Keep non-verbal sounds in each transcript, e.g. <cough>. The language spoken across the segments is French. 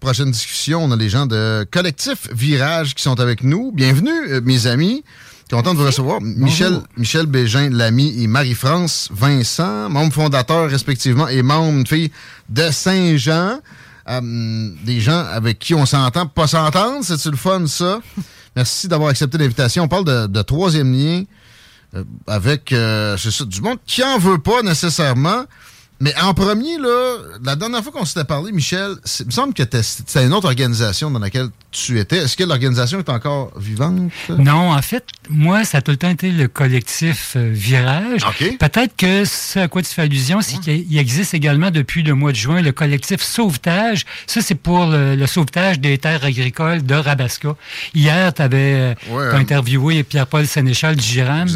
Prochaine discussion, on a les gens de Collectif Virage qui sont avec nous. Bienvenue, euh, mes amis. Content de vous recevoir. Michel, Michel Bégin, l'ami, et Marie-France Vincent, membres fondateurs respectivement et membres, une fille de Saint-Jean. Euh, des gens avec qui on s'entend, pas s'entendre. C'est-tu le fun, ça? <laughs> Merci d'avoir accepté l'invitation. On parle de, de troisième lien euh, avec, euh, c'est ça, du monde qui en veut pas nécessairement. Mais en premier, là, la dernière fois qu'on s'était parlé, Michel, il me semble que c'était une autre organisation dans laquelle tu étais. Est-ce que l'organisation est encore vivante? Non, en fait, moi, ça a tout le temps été le collectif euh, Virage. OK. Peut-être que ce à quoi tu fais allusion, c'est qu'il existe également depuis le mois de juin le collectif Sauvetage. Ça, c'est pour le, le sauvetage des terres agricoles de Rabasca. Hier, tu avais Ouais, euh, interviewé Pierre-Paul Sénéchal du Giram.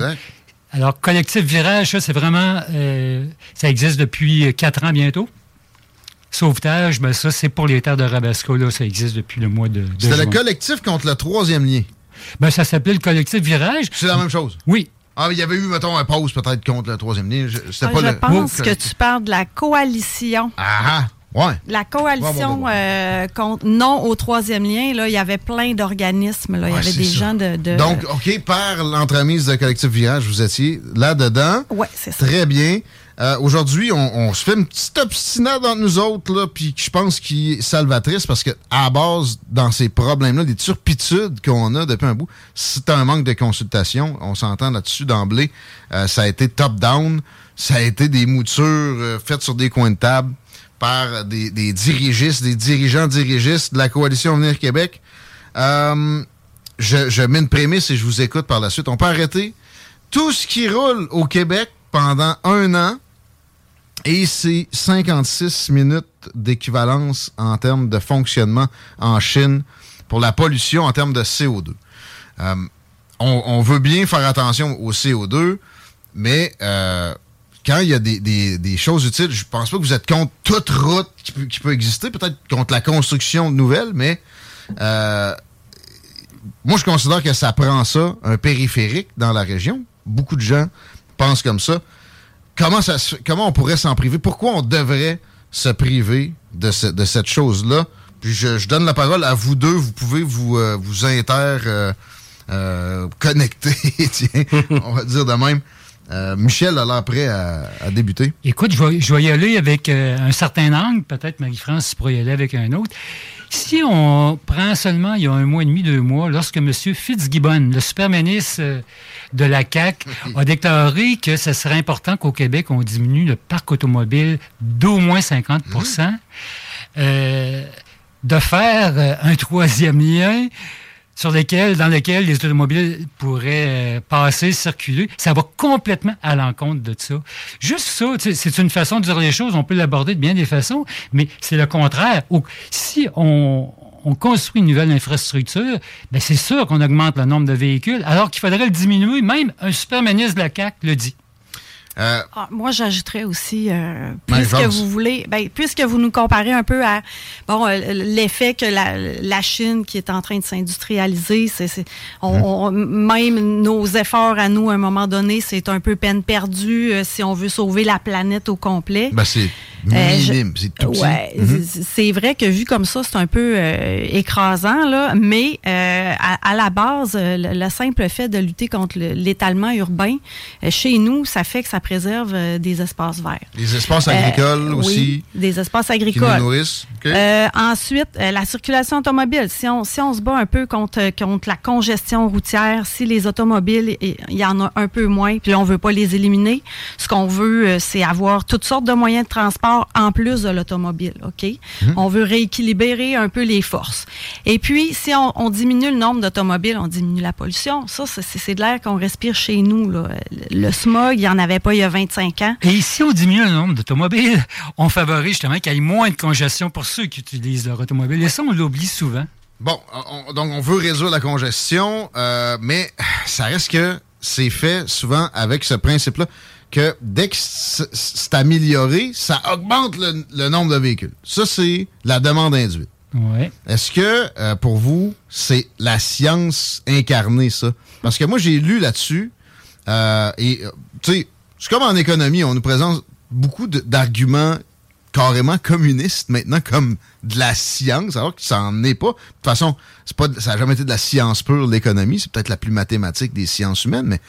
Alors, collectif Virage, ça, c'est vraiment... euh, ça existe depuis quatre ans bientôt. Sauvetage, ben ça, c'est pour les terres de Rabasca. Là, ça existe depuis le mois de, de C'était le collectif contre le troisième lien. Ben, ça s'appelait le collectif Virage. C'est la même chose? Oui. Ah, il y avait eu, mettons, un pause peut-être contre le troisième lien. Je- Ah, pas je le. pense le- que tu parles de la coalition. Ah, ah, ouais. La coalition euh, contre non au troisième lien, là, il y avait plein d'organismes. là. Il y avait des ça. gens de. de- Donc, OK, par l'entremise de Collectif Virage, vous étiez là-dedans. Ouais, c'est ça. Très bien. Euh, Aujourd'hui, on, on se fait une petite obstinade entre nous autres, là, puis je pense qu'il est salvatrice parce que à base, dans ces problèmes-là, des turpitudes qu'on a depuis un bout, c'est un manque de consultation. On s'entend là-dessus d'emblée. Euh, ça a été top-down. Ça a été des moutures euh, faites sur des coins de table par des, dirigistes, des dirigeants dirigistes de la coalition Venir Québec. Euh, je, mets une prémisse et je vous écoute par la suite. On peut arrêter tout ce qui roule au Québec pendant un an et c'est 56 minutes d'équivalence en termes de fonctionnement en Chine pour la pollution en termes de CO2. Euh, on, on veut bien faire attention au CO2, mais euh, quand il y a des, des- des choses utiles, je pense pas que vous êtes contre toute route qui peut, qui peut exister, peut-être contre la construction de nouvelles, mais euh, moi, je considère que ça prend ça, un périphérique dans la région. Beaucoup de gens pensent comme ça. Comment, ça comment on pourrait s'en priver? Pourquoi on devrait se priver de, ce- de cette chose-là? Puis je, je donne la parole à vous deux. Vous pouvez vous, euh, vous inter euh, euh, connecter, <laughs> tiens, on va dire de même. Euh, Michel a l'air prêt à, à débuter. Écoute, je vais, je vais y aller avec euh, un certain angle. Peut-être Marie-France tu pourrais y aller avec un autre. Si on prend seulement il y a un mois et demi, deux mois, lorsque M. Fitzgibbon, le super ministre euh, de la CAQ, <laughs> a déclaré que ce serait important qu'au Québec, on diminue le parc automobile d'au moins 50% euh, de faire un troisième lien sur lequel, dans lequel les automobiles pourraient euh, passer, circuler, ça va complètement à l'encontre de ça. Juste ça, c'est une façon de dire les choses, on peut l'aborder de bien des façons, mais c'est le contraire. Si on, on construit une nouvelle infrastructure, ben c'est sûr qu'on augmente le nombre de véhicules, alors qu'il faudrait le diminuer. Même un super ministre de la CAQ le dit. Euh, Ah, moi, j'ajouterais aussi, euh, puisque vous voulez, ben, puisque vous nous comparez un peu à bon euh, l'effet que la, la Chine qui est en train de s'industrialiser, c'est, on- même nos efforts à nous à un moment donné, c'est un peu peine perdue si on veut sauver la planète au complet. ben c'est minime, c'est tout. Ouais, Mhm. c'est- c'est vrai que vu comme ça, c'est un peu écrasant, là, mais à, à la base, le, le simple fait de lutter contre le- l'étalement urbain, chez nous, ça fait que ça préserve euh, des espaces verts. Les espaces agricoles Euh, aussi. oui, des espaces Qui agricoles. nous nourrissent. Euh, ensuite, la circulation automobile. Si on, si on se bat un peu contre, contre la congestion routière, si les automobiles, il y en a un peu moins, puis on veut pas les éliminer, ce qu'on veut, c'est avoir toutes sortes de moyens de transport en plus de l'automobile. OK? On veut rééquilibrer un peu les forces. Et puis, si on, on diminue le nombre d'automobiles, on diminue la pollution. Ça, c'est- de l'air qu'on respire chez nous. Là. Le smog, il n'y en avait pas il y a 25 ans. Et si on diminue le nombre d'automobiles, on favorise justement qu'il y ait moins de congestion pour ceux qui utilisent leur automobile. Et ça, on l'oublie souvent. Bon, on- donc on veut résoudre la congestion, euh, mais ça reste que c'est fait souvent avec ce principe-là que dès que c'est amélioré, ça augmente le, le nombre de véhicules. Ça, c'est la demande induite. Ouais. Est-ce que euh, pour vous, c'est la science incarnée, ça? Parce que moi, j'ai lu là-dessus, euh, et euh, tu sais, c'est comme en économie, on nous présente beaucoup d'arguments carrément communistes maintenant comme de la science, alors que ça n'en est pas. De toute façon, c'est pas, ça n'a jamais été de la science pure, l'économie. C'est peut-être la plus mathématique des sciences humaines, mais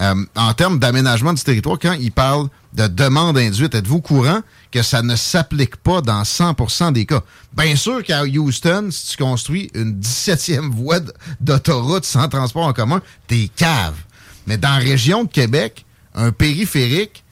euh, en termes d'aménagement du territoire, quand il parle de demande induite, êtes-vous courant que ça ne s'applique pas dans 100% des cas? Bien sûr qu'à Houston, si tu construis une 17e voie d'autoroute sans transport en commun, t'es cave. Mais dans la région de Québec, un périphérique,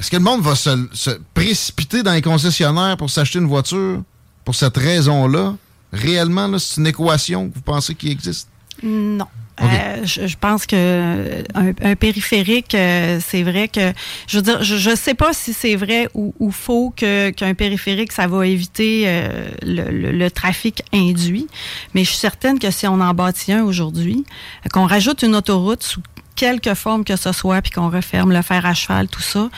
est-ce que le monde va se, se précipiter dans les concessionnaires pour s'acheter une voiture pour cette raison-là? Réellement, là, c'est une équation que vous pensez qui existe? Non. Euh, je, je pense que euh, un, un périphérique, euh, c'est vrai que je veux dire, je, je sais pas si c'est vrai ou, ou faux que qu'un périphérique ça va éviter euh, le, le- le trafic induit, mais je suis certaine que si on en bâtit un aujourd'hui, qu'on rajoute une autoroute sous quelque forme que ce soit, puis qu'on referme le fer à cheval, tout ça,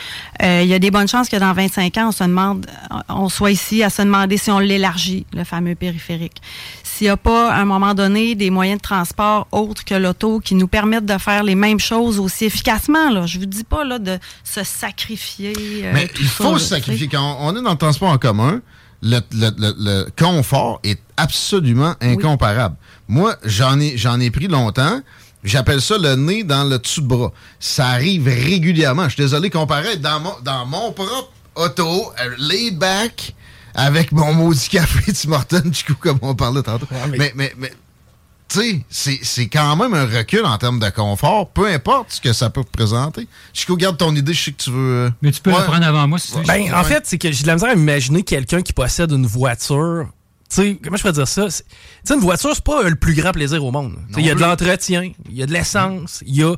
euh, il y a des bonnes chances que dans 25 ans, on se demande, on soit ici à se demander si on l'élargit, le fameux périphérique. S'il n'y a pas, à un moment donné, des moyens de transport autres que l'auto qui nous permettent de faire les mêmes choses aussi efficacement, là. Je vous dis pas, là, de se sacrifier. euh, Mais il faut se sacrifier. Quand on est dans le transport en commun, le, le- le- le confort est absolument incomparable. Moi, j'en ai, j'en ai pris longtemps. J'appelle ça le nez dans le dessous de bras. Ça arrive régulièrement. Je suis désolé, comparé dans mon, dans mon propre auto, euh, laid back, avec mon maudit café Tim Hortons, du coup, comme on parlait tantôt. mais- mais, mais, mais tu sais, c'est- c'est quand même un recul en termes de confort, peu importe ce que ça peut représenter. Chico, garde ton idée, je sais que tu veux... euh, Mais tu peux Ouais. le prendre avant moi si tu veux. Ben, en fait, c'est que j'ai de la misère à imaginer quelqu'un qui possède une voiture. Tu sais, comment je pourrais dire ça? Tu sais, une voiture, c'est pas euh, le plus grand plaisir au monde. Il y a de l'entretien, il y a de l'essence, il y a.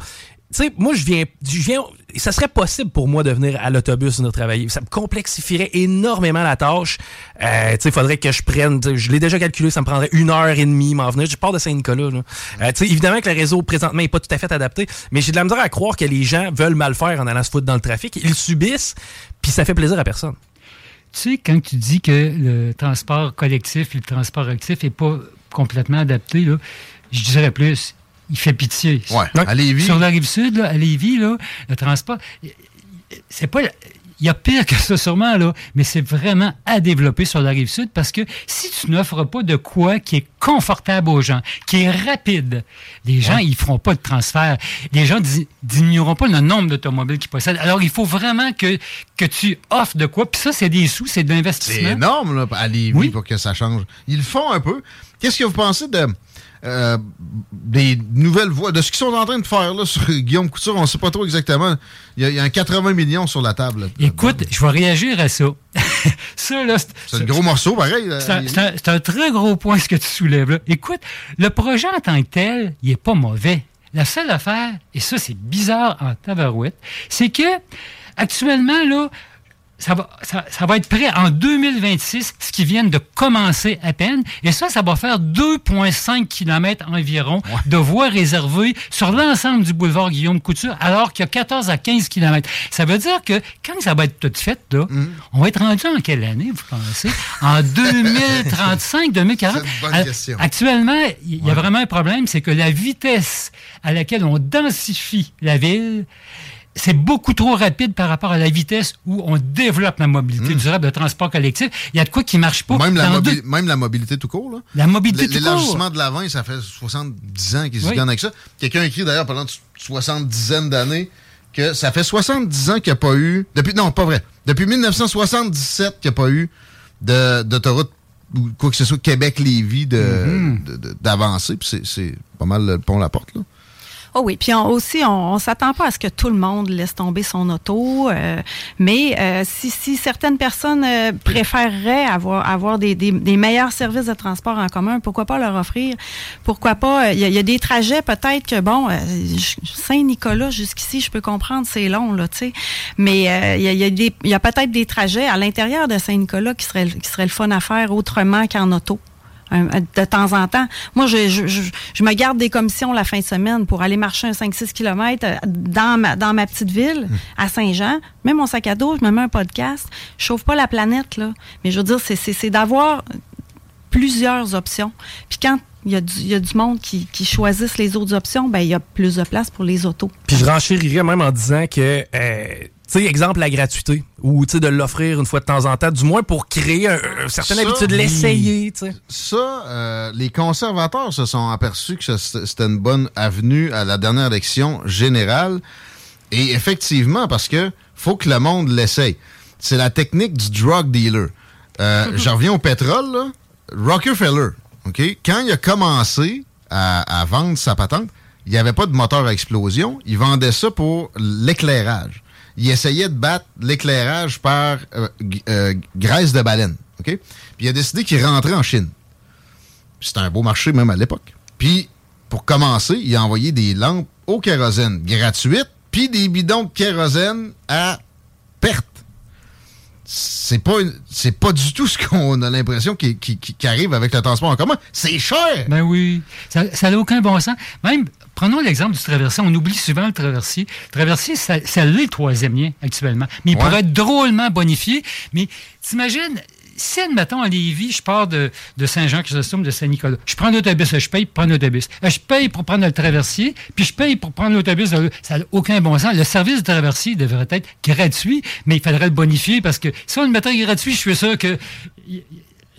Tu sais, moi, je viens, je viens. Ça serait possible pour moi de venir à l'autobus venir travailler. Ça me complexifierait énormément la tâche. Euh, tu sais, il faudrait que je prenne. Je l'ai déjà calculé, ça me prendrait une heure et demie m'en venir. Je pars de Saint-Nicolas. là. Euh, tu sais, évidemment que le réseau présentement n'est pas tout à fait adapté, mais j'ai de la misère à croire que les gens veulent mal faire en allant se foutre dans le trafic. Ils subissent, puis ça fait plaisir à personne. Tu sais, quand tu dis que le transport collectif et le transport actif n'est pas complètement adapté, là, je dirais plus, il fait pitié. Ouais, à Lévis. Sur la rive sud, là, à Lévis, là, le transport, c'est pas. Il y a pire que ça sûrement, là, mais c'est vraiment à développer sur la rive sud parce que si tu n'offres pas de quoi qui est confortable aux gens, qui est rapide, les gens, ils feront pas de transfert. Les gens di- diminueront pas le nombre d'automobiles qu'ils possèdent. Alors, il faut vraiment que, que tu offres de quoi. Puis ça, c'est des sous, c'est de C'est l'investissement. énorme là, à Lévis Oui. pour que ça change. Ils le font un peu. Qu'est-ce que vous pensez de euh, des nouvelles voies, de ce qu'ils sont en train de faire là, <laughs> sur Guillaume Couture? On ne sait pas trop exactement. Il y, a, il y a un 80 millions sur la table. là. Écoute, je vais réagir à ça. <laughs> ça, là, c'est- un gros morceau, pareil. C'est un, un- c'est un très gros point ce que tu soulèves là. Écoute, le projet en tant que tel, il est pas mauvais. La seule affaire, et ça c'est bizarre en tabarouette, c'est que actuellement là, ça va, ça, ça va être prêt en 2026, ce qui vient de commencer à peine. Et ça, ça va faire 2,5 km environ de voies réservées sur l'ensemble du boulevard Guillaume Couture, alors qu'il y a 14 à 15 km. Ça veut dire que quand ça va être tout fait, là, on va être rendu en quelle année, vous pensez? En <laughs> 2035, 2040? C'est une bonne À- question. Actuellement, il y a vraiment un problème, c'est que la vitesse à laquelle on densifie la ville, c'est beaucoup trop rapide par rapport à la vitesse où on développe la mobilité durable de transport collectif. Il y a de quoi qui marche pas. Hmm. Même la, Dans mobi- deux- même la mobilité tout court. Là. La mobilité tout court. L'élargissement de l'avant, ça fait 70 ans qu'ils se Oui. gagnent avec ça. Quelqu'un écrit d'ailleurs pendant une soixante-dizaine d'années que ça fait 70 ans qu'il n'y a pas eu. Depuis, non, pas vrai. Depuis 1977 qu'il n'y a pas eu d'autoroute ou quoi que ce soit Québec-Lévis d'avancer. De, mm C'est pas mal le pont La Porte, là. Oh oui, puis aussi, on, s'attend pas à ce que tout le monde laisse tomber son auto, euh, mais euh, si, si, certaines personnes euh, préféreraient avoir, avoir des, meilleurs services de transport en commun, pourquoi pas leur offrir? Pourquoi pas? Il y, a des trajets peut-être que, bon, Saint-Nicolas jusqu'ici, je peux comprendre, c'est long, là, tu sais, mais il y a peut-être des trajets à l'intérieur de Saint-Nicolas qui seraient, qui seraient le fun à faire autrement qu'en auto de temps en temps. Moi, je, je, me garde des commissions la fin de semaine pour aller marcher un 5-6 km euh, dans ma, dans ma petite ville, hmm. à Saint-Jean. Mets mon sac à dos, je me mets un podcast. Je chauffe pas la planète, là. Mais je veux dire, c'est d'avoir plusieurs options. Puis quand il y, a du, y a du monde qui, qui choisissent les autres options, ben il y a plus de place pour les autos. Puis je renchérirais même en disant que... Euh, sais, exemple, la gratuité, ou de l'offrir une fois de temps en temps, du moins pour créer un, une certaine habitude, l'essayer. Ça, euh, les conservateurs se sont aperçus que c'était une bonne avenue à la dernière élection générale. Et effectivement, parce que faut que le monde l'essaye. C'est la technique du drug dealer. Euh, <laughs> J'en reviens au pétrole, là. Rockefeller, OK? Quand il a commencé à, à vendre sa patente, il n'y avait pas de moteur à explosion. Il vendait ça pour l'éclairage il essayait de battre l'éclairage par euh, euh, graisse de baleine. Puis il a décidé qu'il rentrait en Chine. C'était un beau marché même à l'époque. Puis, pour commencer, il a envoyé des lampes au kérosène gratuites, puis des bidons de kérosène à perte. C'est pas, pas du tout ce qu'on a l'impression qui, arrive avec le transport en commun. C'est cher! Ben oui. Ça n'a aucun bon sens. Même, Prenons l'exemple du traversier. On oublie souvent le traversier. Le traversier, ça, l'est le troisième lien actuellement. Mais il pourrait être drôlement bonifié. Mais t'imagines, si, admettons, à Lévis, je pars de, Saint-Jean-Chrysostome, de Saint-Nicolas, je prends l'autobus, je paye pour prendre l'autobus. Euh, je paye pour prendre le traversier, puis je paye pour prendre l'autobus. Ça n'a aucun bon sens. Le service de traversier devrait être gratuit, mais il faudrait le bonifier parce que si on le mettait gratuit, je suis sûr que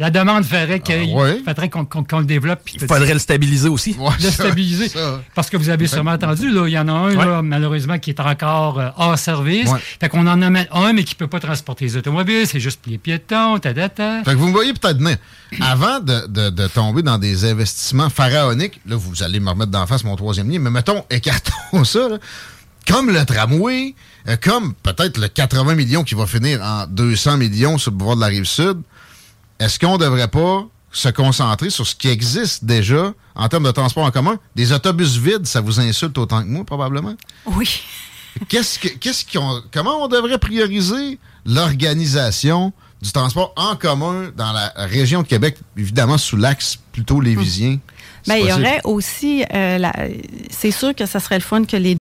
la demande ferait qu'il ah, faudrait qu'on le développe. Il faudrait le stabiliser aussi. le <laughs> stabiliser. Parce que vous avez sûrement entendu, là, il y en a un, malheureusement, qui est encore euh, hors service. Fait qu'on en a un, mais qui ne peut pas transporter les automobiles. C'est juste les piétons, ta, ta, Fait que vous me voyez peut-être venir. Avant de, tomber dans des investissements pharaoniques, là, vous allez me remettre d'en face mon troisième lien, mais mettons, écartons <laughs> ça, comme le tramway, euh, comme peut-être le 80 millions qui va finir en 200 millions sur le pouvoir de la Rive-Sud, est-ce qu'on ne devrait pas se concentrer sur ce qui existe déjà en termes de transport en commun? Des autobus vides, ça vous insulte autant que moi, probablement? Oui. <laughs> qu'est-ce que, qu'est-ce qu'on, comment on devrait prioriser l'organisation du transport en commun dans la région de Québec, évidemment sous l'axe plutôt lévisien? Ben, il y aurait aussi, euh, c'est sûr que ça serait le fun que les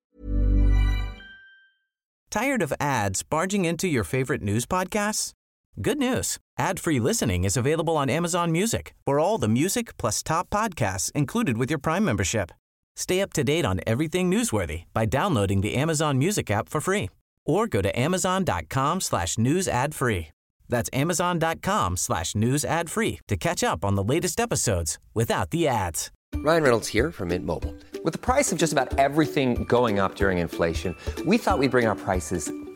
Tired of ads barging into your favorite news podcasts? Good news. Ad-free listening is available on Amazon Music for all the music plus top podcasts included with your Prime membership. Stay up to date on everything newsworthy by downloading the Amazon Music app for free or go to amazon.com slash news ad free. That's amazon.com slash news ad free to catch up on the latest episodes without the ads. Ryan Reynolds here from Mint Mobile. With the price of just about everything going up during inflation, we thought we'd bring our prices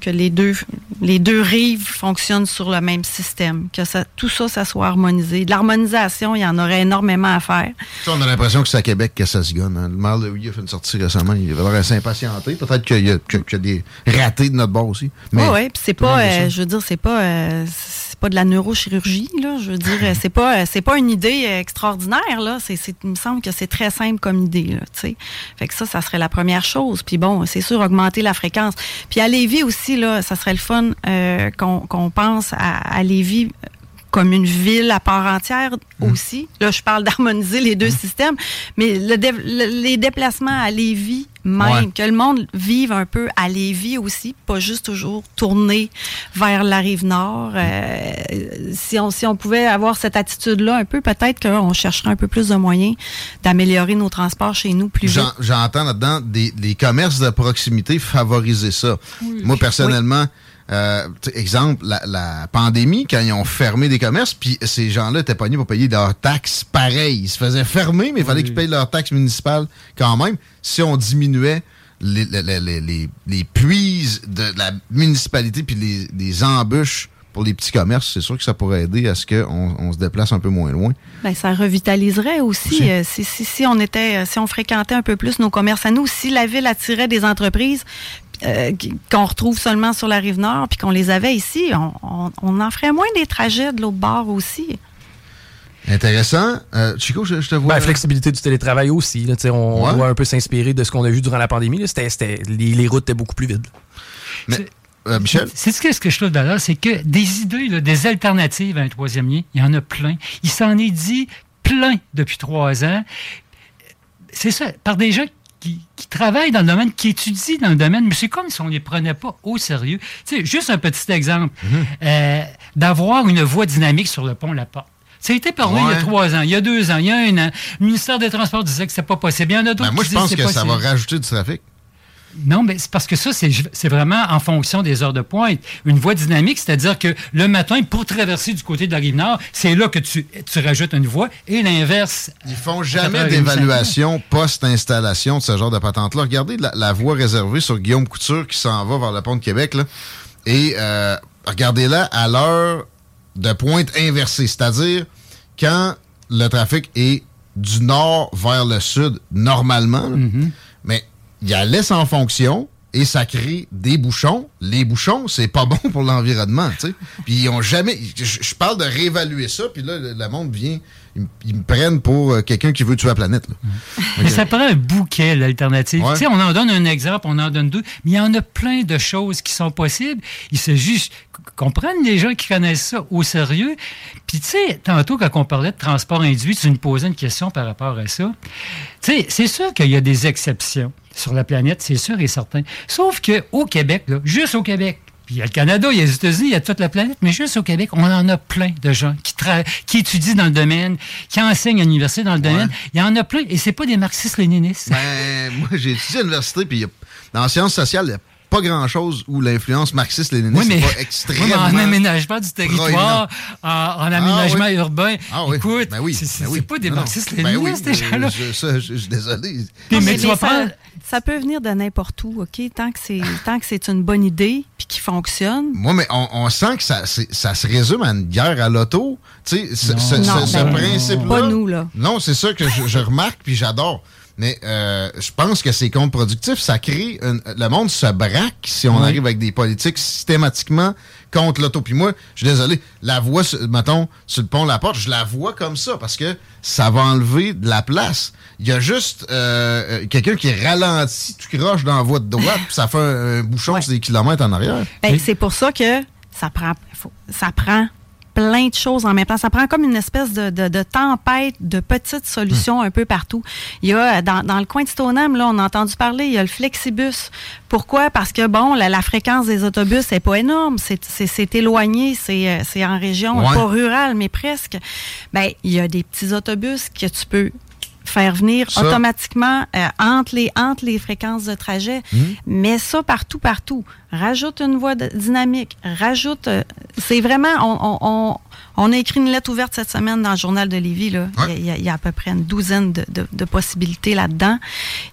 que les deux, les deux rives fonctionnent sur le même système, que ça, tout ça, ça soit harmonisé. De l'harmonisation, il y en aurait énormément à faire. on a l'impression que c'est à Québec que ça se gagne. Hein. Le maire de a fait une sortie récemment, il va avoir s'impatienter. Peut-être qu'il y, a des ratés de notre bord aussi. Oui, oui, puis c'est pas, euh, je veux dire, c'est pas, euh, pas de la neurochirurgie, là. Je veux dire, <laughs> c'est pas, c'est pas une idée extraordinaire, là. C'est, il me semble que c'est très simple comme idée, là, tu sais. Fait que ça, ça serait la première chose. Puis bon, c'est sûr, augmenter la fréquence. Puis à Lévis aussi, là, ça serait le fun euh, qu'on, pense à, à Lévis comme une ville à part entière aussi. Là, je parle d'harmoniser les deux systèmes, mais le dé- le- les déplacements à Lévis, même, Ouais. que le monde vive un peu à Lévis aussi, pas juste toujours tourner vers la rive nord. Euh, si, on, si on pouvait avoir cette attitude-là un peu, peut-être qu'on chercherait un peu plus de moyens d'améliorer nos transports chez nous plus vite. J'en- J'entends là-dedans des, commerces de proximité favoriser ça. Moi, personnellement, euh, tu sais, exemple, la, la pandémie, quand ils ont fermé des commerces, puis ces gens-là étaient pognés pour payer leurs taxes pareil. Ils se faisaient fermer, mais il fallait qu'ils payent leurs taxes municipales quand même. Si on diminuait les, les, les, les- puises de la municipalité puis les, les embûches pour les petits commerces, c'est sûr que ça pourrait aider à ce qu'on on se déplace un peu moins loin. Ben, ça revitaliserait aussi, Aussi. euh, si, si, si on était, euh, si on fréquentait un peu plus nos commerces à nous, si la ville attirait des entreprises euh, qu'on retrouve seulement sur la rive nord, puis qu'on les avait ici, on, on- on en ferait moins des trajets de l'autre bord aussi. Intéressant. Euh, Chico, je, je te vois. Ben, la flexibilité du télétravail aussi. Là, on, Ouais. doit un peu s'inspirer de ce qu'on a vu durant la pandémie. là. C'était, c'était- les, les routes étaient beaucoup plus vides. Mais, euh, Michel? C'est ce que, ce que je trouve d'ailleurs, c'est que des idées, là, des alternatives à un troisième lien, il y en a plein. Il s'en est dit plein depuis trois ans. C'est ça, par des gens qui, qui travaillent dans le domaine, qui étudient dans le domaine, mais c'est comme si on ne les prenait pas au sérieux. Tu sais, juste un petit exemple, euh, d'avoir une voie dynamique sur le pont La Porte. Ça a été parlé il y a trois ans, il y a deux ans, il y a un an. Le ministère des Transports disait que c'est pas possible. Il y en a d'autres Ben, moi, qui je pense c'est que ça va possible. rajouter du trafic. Non, mais c'est parce que ça, c'est vraiment en fonction des heures de pointe. Une voie dynamique, c'est-à-dire que le matin, pour traverser du côté de la rive nord, c'est là que tu, tu rajoutes une voie et l'inverse. Ils font jamais 85. d'évaluation post-installation de ce genre de patente-là. Regardez la, la voie réservée sur Guillaume Couture qui s'en va vers le pont de Québec. Là. Et euh, regardez-la à l'heure de pointe inversée, c'est-à-dire quand le trafic est du nord vers le sud normalement. là. Il y a laisse en fonction et ça crée des bouchons. Les bouchons, c'est pas bon pour l'environnement, tu sais. Puis ils ont jamais... Je, je parle de réévaluer ça, puis là, le, le monde vient... Ils, me prennent pour euh, quelqu'un qui veut tuer la planète. là. Mais ça prend un bouquet, l'alternative. Ouais. Tu sais, on en donne un exemple, on en donne deux, mais il y en a plein de choses qui sont possibles. Il s'agit juste qu'on prenne les gens qui connaissent ça au sérieux. Puis, tu sais, tantôt, quand on parlait de transport induit, tu nous posais une question par rapport à ça. Tu sais, c'est sûr qu'il y a des exceptions sur la planète, c'est sûr et certain. Sauf qu'au Québec, là, juste au Québec, puis il y a le Canada, il y a les États-Unis, il y a toute la planète, mais juste au Québec, on en a plein de gens qui, qui étudient dans le domaine, qui enseignent à l'université dans le domaine. Il y en a plein, et c'est pas des marxistes-léninistes. Ben, moi, j'ai étudié à l'université, puis il y a- dans les sciences sociales, il n'y a pas grand-chose où l'influence marxiste-léniniste Oui, mais, n'est pas oui, extrêmement... mais <laughs> en aménagement du territoire, en, en aménagement oui. urbain, Ah oui, écoute, ben oui, c'est ben oui. c'est pas des marxistes-léninistes, Ben oui, ces euh, gens-là. je- ça, je je suis désolé. Mais Mais tu vas ça, prendre... ça peut venir de n'importe où, OK? Tant que c'est tant que c'est une bonne idée puis qui fonctionne. Moi, mais on, on sent que ça, ça se résume à une guerre à l'auto. Tu sais, ce, ce- Non, ce- ce ben, principe-là. pas nous, là. Non, c'est ça que je, je remarque puis j'adore. Mais euh, je pense que c'est contre-productif. Ça crée. une- le monde se braque si on arrive avec des politiques systématiquement contre l'auto. Puis moi, je suis désolé, la voie, sur- mettons, sur le pont La Porte, je la vois comme ça parce que ça va enlever de la place. Il y a juste euh, euh, quelqu'un qui ralentit, tu croches dans la voie de droite, puis ça fait un, un bouchon sur des kilomètres en arrière. Ben, c'est pour ça que ça prend, faut- ça prend plein de choses en même temps. Ça prend comme une espèce de, de- de tempête de petites solutions un peu partout. Il y a, dans, dans le coin de Stoneham, là, on a entendu parler, il y a le Flexibus. Pourquoi? Parce que, bon, la, la fréquence des autobus n'est pas énorme. C'est- C'est c'est éloigné, c'est euh, c'est en région, Ouais. pas rurale, mais presque. Ben, il y a des petits autobus que tu peux faire venir Ça. automatiquement euh, entre, les, entre les fréquences de trajet. Hmm. Mais ça partout, partout. Rajoute une voie de- dynamique. Rajoute. euh, c'est vraiment. On, on, on, a écrit une lettre ouverte cette semaine dans le journal de Lévis. Là. Ouais. Il, y a, il y a à peu près une douzaine de, de- de possibilités là-dedans.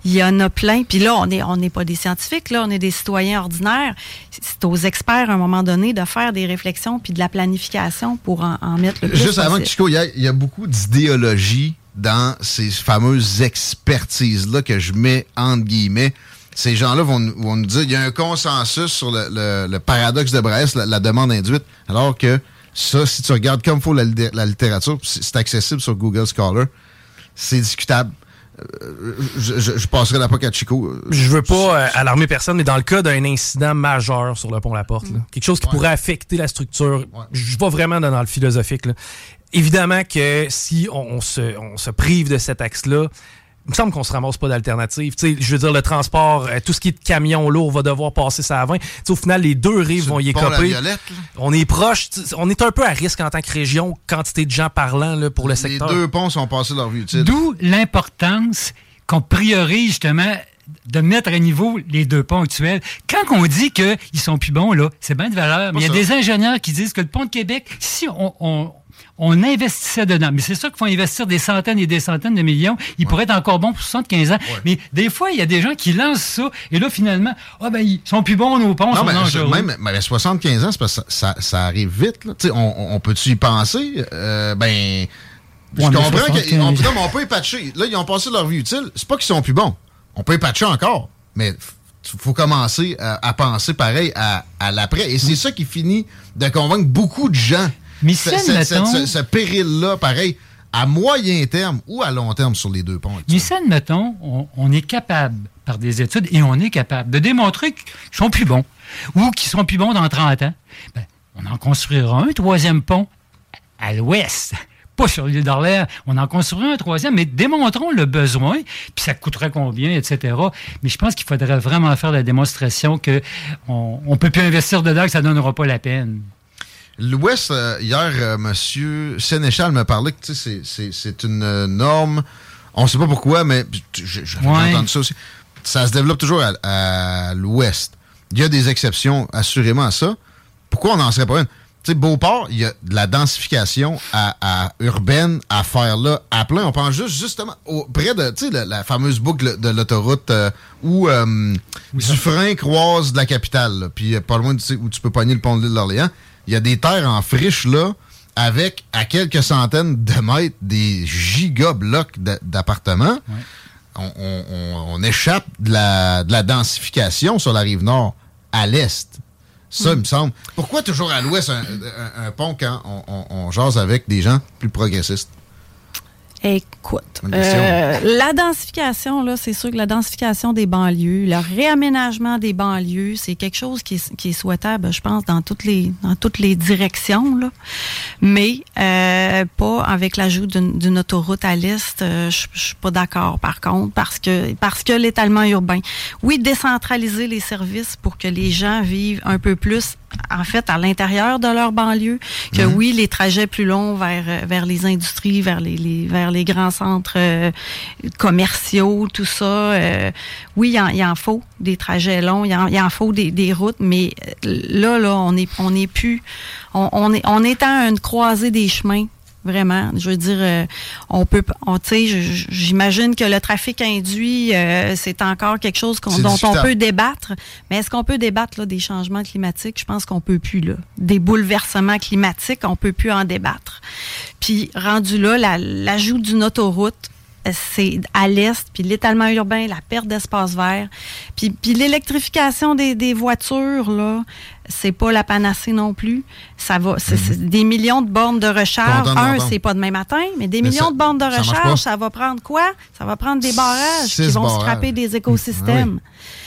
Il y en a plein. Puis là, on n'est on n'est pas des scientifiques, là, on est des citoyens ordinaires. C'est aux experts, à un moment donné, de faire des réflexions puis de la planification pour en, en mettre le plus Juste avant que. Chico, il y a- il y, a beaucoup d'idéologie dans ces fameuses expertises-là que je mets entre guillemets. Ces gens-là vont, nous- vont nous dire il y a un consensus sur le, le- le paradoxe de Brest, la, la demande induite, alors que ça, si tu regardes comme il faut la, la littérature, c'est accessible sur Google Scholar, c'est discutable. Euh, je, je, je passerai la POC à Chico. Je veux pas euh, alarmer personne, mais dans le cas d'un incident majeur sur le pont La Porte, là, quelque chose qui pourrait affecter la structure, je vais vraiment dans, dans le philosophique. là. Évidemment que si on, se, on se prive de cet axe-là, il me semble qu'on se ramasse pas d'alternative. Tu sais, je veux dire, le transport, euh, tout ce qui est de camion lourd va devoir passer ça à 20. Tu sais, au final, les deux rives vont y écoper. On est proche. On est un peu à risque en tant que région, quantité de gens parlant là, pour le secteur. Les deux ponts sont passés leur vie utile. D'où l'importance qu'on priorise justement de mettre à niveau les deux ponts actuels. Quand on dit qu'ils sont plus bons, là, c'est bien de valeur. Mais il y a des ingénieurs qui disent que le pont de Québec, si on on investissait dedans. Mais c'est ça qu'il faut investir des centaines et des centaines de millions. Il pourrait être encore bon pour 75 ans. Mais des fois, il y a des gens qui lancent ça, et là, finalement, ah ben, ils sont plus bons, nos ponts, non, sont mais, Même, mais 75 ans, c'est parce que ça, ça, arrive vite. Là. On, on peut-tu y penser? Euh, ben... Je comprends qu'on on peut y patcher. Là, ils ont passé leur vie utile. C'est pas qu'ils sont plus bons. On peut y patcher encore. Mais il faut commencer à, penser pareil à, à l'après. Et c'est ça qui finit de convaincre beaucoup de gens ce, péril-là, pareil, à moyen terme ou à long terme sur les deux ponts. Mais ça, admettons, on, est capable, par des études, et on est capable de démontrer qu'ils sont plus bons ou qu'ils sont plus bons dans 30 ans. Ben, on en construira un troisième pont à l'ouest. <laughs> Pas sur l'île d'Orléans. On en construira un troisième, mais démontrons le besoin, puis ça coûterait combien, etc. Mais je pense qu'il faudrait vraiment faire la démonstration qu'on ne peut plus investir dedans, que ça ne donnera pas la peine. L'Ouest, euh, hier, euh, Monsieur Sénéchal me parlait que c'est une euh, norme. On ne sait pas pourquoi, mais j'avais entendu ça aussi. Ça se développe toujours à, l'Ouest. Il y a des exceptions, assurément, à ça. Pourquoi on n'en serait pas une? Tu sais, Beauport, il y a de la densification à, urbaine à faire là, à plein. On pense juste, justement, près de, tu sais, la, fameuse boucle de l'autoroute où Dufresne croise de la capitale, puis pas loin où tu peux pogner le pont de l'île d'Orléans il y a des terres en friche là, avec à quelques centaines de mètres des gigablocs d'appartements. On, échappe de la, densification sur la rive nord à l'est. Ça, il me semble. Pourquoi toujours à l'ouest un, pont quand on, on jase avec des gens plus progressistes? Écoute, euh, la densification, là, c'est sûr que la densification des banlieues, le réaménagement des banlieues, c'est quelque chose qui est, souhaitable, je pense, dans toutes les dans toutes les directions, là. mais euh, pas avec l'ajout d'une autoroute à l'est. Euh, je suis pas d'accord, par contre, parce que parce que l'étalement urbain. Oui, décentraliser les services pour que les gens vivent un peu plus en fait, à l'intérieur de leur banlieue, que oui, les trajets plus longs vers, vers les industries, vers les, les vers les grands centres euh, commerciaux, tout ça, euh, oui, il en, faut des trajets longs, il en, faut des, routes, mais euh, là, là, on est, on est plus, on est, on est à une croisée des chemins Vraiment. Je veux dire, euh, on peut, on, j'imagine que le trafic induit, euh, c'est encore quelque chose dont on peut débattre. Mais est-ce qu'on peut débattre là, des changements climatiques? Je pense qu'on peut plus, là. Des bouleversements climatiques, on peut plus en débattre. Puis, rendu là, l'ajout d'une autoroute, c'est à l'est, puis l'étalement urbain, la perte d'espace vert, puis, puis l'électrification des, des, voitures, là, c'est pas la panacée non plus. Ça va, c'est mhm. des millions de bornes de recharge. Un, c'est pas demain matin, mais des millions de bornes de recharge, ça, va prendre quoi? Ça va prendre des barrages qui vont scraper des écosystèmes.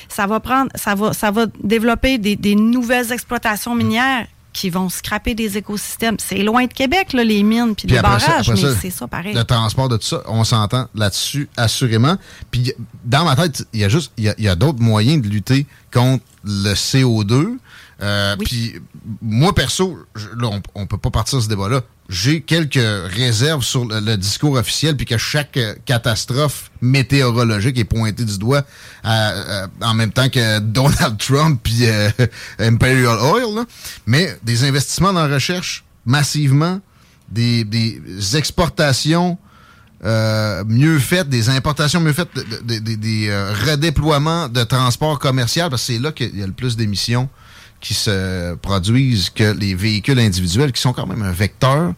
Ça va prendre, ça va, ça va développer des, des nouvelles exploitations minières qui vont scraper des écosystèmes. C'est loin de Québec, là, les mines puis, les barrages, mais c'est ça pareil. Le transport de tout ça, on s'entend là-dessus assurément. Puis dans ma tête, il y a juste il y a, d'autres moyens de lutter contre le CO2. Euh, puis moi perso, là, on, peut pas partir de ce débat-là j'ai quelques réserves sur le, discours officiel, puis que chaque euh, catastrophe météorologique est pointée du doigt euh, en même temps que Donald Trump puis euh, <laughs> Imperial Oil. Mais des investissements dans la recherche massivement, des, des exportations mieux faites, des importations mieux faites, des, des redéploiements de transport commercial, parce que c'est là qu'il y a le plus d'émissions qui se produisent que les véhicules individuels, qui sont quand même un vecteur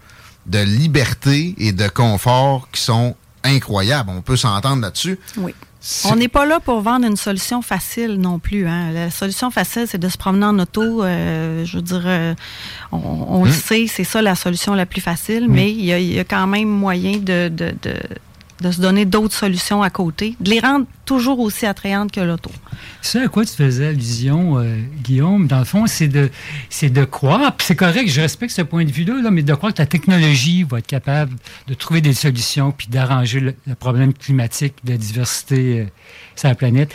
de liberté et de confort qui sont incroyables. On peut s'entendre là-dessus. Oui. On n'est pas là pour vendre une solution facile non plus. Hein. La solution facile, c'est de se promener en auto. Euh, je veux dire, euh, on, le hmm. sait, c'est ça la solution la plus facile, hmm. mais il y, a, quand même moyen de, de se donner d'autres solutions à côté, de les rendre toujours aussi attrayantes que l'auto. Ce à quoi tu faisais allusion, euh, Guillaume, dans le fond, c'est de, c'est de croire, c'est correct, je respecte ce point de vue-là, là, mais de croire que la technologie va être capable de trouver des solutions puis d'arranger le, problème climatique de diversité euh, sur la planète.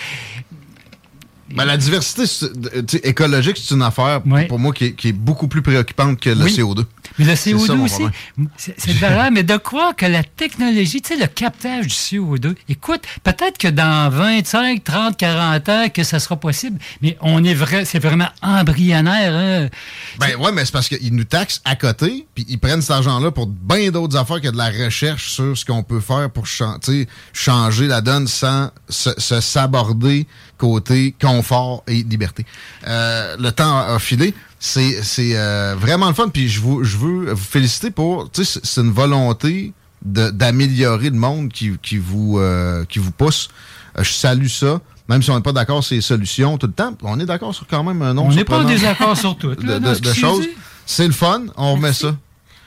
Ben, la diversité euh, écologique, c'est une affaire Ouais. pour moi qui est, qui est beaucoup plus préoccupante que le Oui. CO2. Mais le C'est CO2 ça, mon aussi, c'est vrai, mais de croire que la technologie, tu sais, le captage du CO2, écoute, peut-être que dans 25, 30, 40 ans, que ça sera possible, mais on est vrai, c'est vraiment embryonnaire. Hein? Ben ouais, mais c'est parce qu'ils nous taxent à côté, puis ils prennent cet argent-là pour bien d'autres affaires que de la recherche sur ce qu'on peut faire pour sais, changer la donne sans se, se saborder côté confort et liberté. Euh, le temps a, a filé. C'est c'est, euh, vraiment le fun, puis je, vous, je veux vous féliciter pour... Tu sais, c'est- une volonté de- d'améliorer le monde qui, qui, vous, euh, qui vous pousse. Je salue ça. Même si on n'est pas d'accord sur les solutions tout le temps, on est d'accord sur quand même un nombre On n'est pas en désaccord sur tout. <laughs> de, choses. C'est le fun, on remet ça.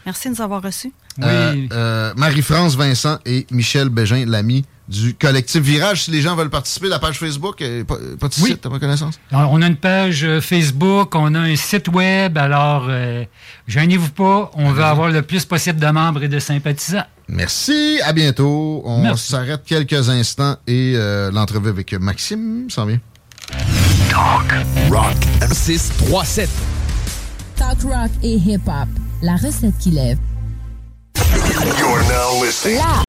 Merci de nous avoir reçus. Oui. Euh, euh, Marie-France Vincent et Michel Bégin, l'ami du collectif Virage. Si les gens veulent participer, la page Facebook, euh, pas, pas de Oui. site, à ma connaissance. Alors, on a une page euh, Facebook, on a un site web, alors euh, gênez-vous pas, on veut avoir le plus possible de membres et de sympathisants. Merci, à bientôt. On s'arrête quelques instants et euh, l'entrevue avec Maxime s'en vient. Rock 637. Talk rock et hip-hop. La recette qui lève. You're now listening. La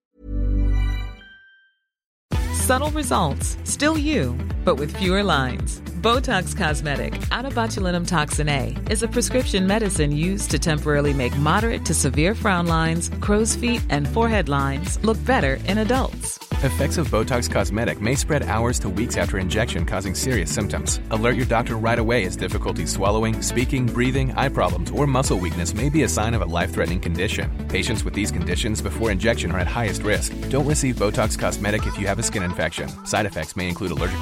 Subtle results, still you, but with fewer lines. Botox Cosmetic, out of botulinum toxin A, is a prescription medicine used to temporarily make moderate to severe frown lines, crow's feet, and forehead lines look better in adults. Effects of Botox Cosmetic may spread hours to weeks after injection, causing serious symptoms. Alert your doctor right away as difficulty swallowing, speaking, breathing, eye problems, or muscle weakness may be a sign of a life threatening condition. Patients with these conditions before injection are at highest risk. Don't receive Botox Cosmetic if you have a skin infection. Side effects may include allergic